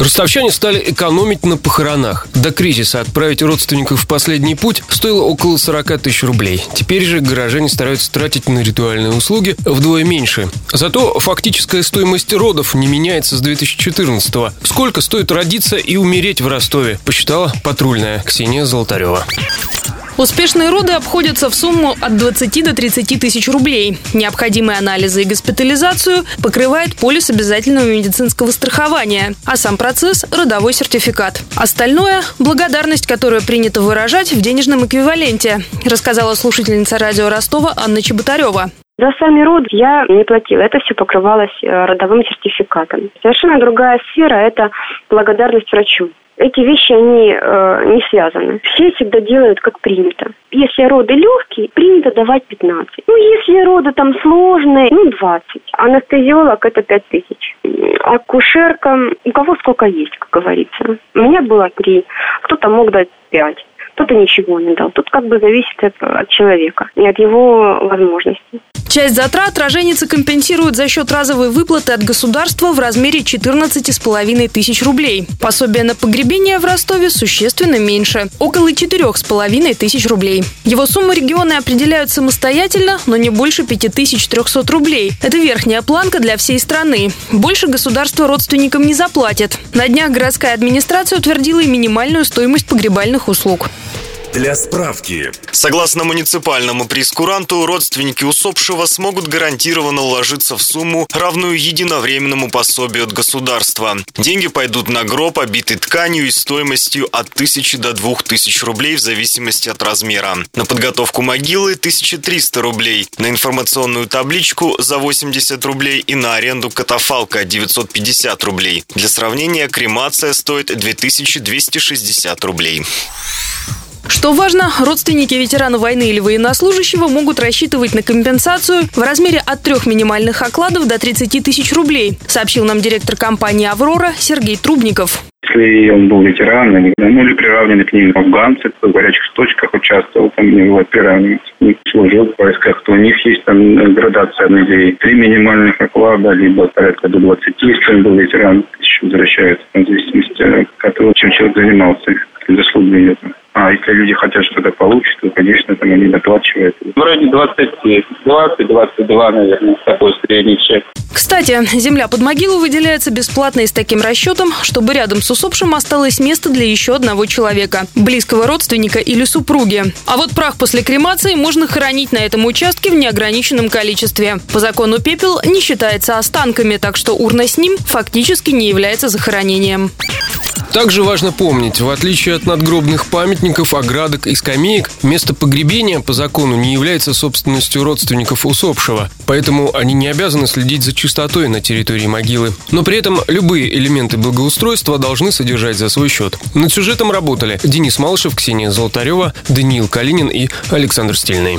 Ростовчане стали экономить на похоронах. До кризиса отправить родственников в последний путь стоило около 40 тысяч рублей. Теперь же горожане стараются тратить на ритуальные услуги вдвое меньше. Зато фактическая стоимость родов не меняется с 2014 -го. Сколько стоит родиться и умереть в Ростове, посчитала патрульная Ксения Золотарева. Успешные роды обходятся в сумму от 20 до 30 тысяч рублей. Необходимые анализы и госпитализацию покрывает полис обязательного медицинского страхования, а сам процесс – родовой сертификат. Остальное – благодарность, которую принято выражать в денежном эквиваленте, рассказала слушательница радио Ростова Анна Чеботарева. За сами роды я не платила. Это все покрывалось э, родовым сертификатом. Совершенно другая сфера – это благодарность врачу эти вещи, они э, не связаны. Все всегда делают как принято. Если роды легкие, принято давать 15. Ну, если роды там сложные, ну, 20. Анестезиолог – это 5 тысяч. Акушерка, у кого сколько есть, как говорится. У меня было 3, кто-то мог дать 5 кто-то ничего не дал. Тут как бы зависит от, человека и от его возможностей. Часть затрат роженицы компенсируют за счет разовой выплаты от государства в размере 14,5 тысяч рублей. Пособие на погребение в Ростове существенно меньше – около 4,5 тысяч рублей. Его сумму регионы определяют самостоятельно, но не больше 5300 рублей. Это верхняя планка для всей страны. Больше государство родственникам не заплатит. На днях городская администрация утвердила и минимальную стоимость погребальных услуг. Для справки. Согласно муниципальному прескуранту, родственники усопшего смогут гарантированно уложиться в сумму, равную единовременному пособию от государства. Деньги пойдут на гроб, обитый тканью и стоимостью от 1000 до 2000 рублей в зависимости от размера. На подготовку могилы 1300 рублей, на информационную табличку за 80 рублей и на аренду катафалка 950 рублей. Для сравнения, кремация стоит 2260 рублей. Что важно, родственники ветерана войны или военнослужащего могут рассчитывать на компенсацию в размере от трех минимальных окладов до 30 тысяч рублей, сообщил нам директор компании «Аврора» Сергей Трубников. Если он был ветераном, ну или приравненный к ним афганцы, кто в горячих точках участвовал, там его приравнивать, служил в войсках, то у них есть там градация людей. Три минимальных оклада, либо порядка до 20, если он был ветеран, еще возвращается, в зависимости от того, чем человек занимался, заслуги это. А если люди хотят что-то получить, то, конечно, там они доплачивают. В районе 20, 20, 22, наверное, такой средний чек. Кстати, земля под могилу выделяется бесплатно и с таким расчетом, чтобы рядом с усопшим осталось место для еще одного человека, близкого родственника или супруги. А вот прах после кремации можно хранить на этом участке в неограниченном количестве. По закону пепел не считается останками, так что урна с ним фактически не является захоронением. Также важно помнить, в отличие от надгробных памятников, оградок и скамеек, место погребения по закону не является собственностью родственников усопшего, поэтому они не обязаны следить за чистотой на территории могилы. Но при этом любые элементы благоустройства должны содержать за свой счет. Над сюжетом работали Денис Малышев, Ксения Золотарева, Даниил Калинин и Александр Стильный.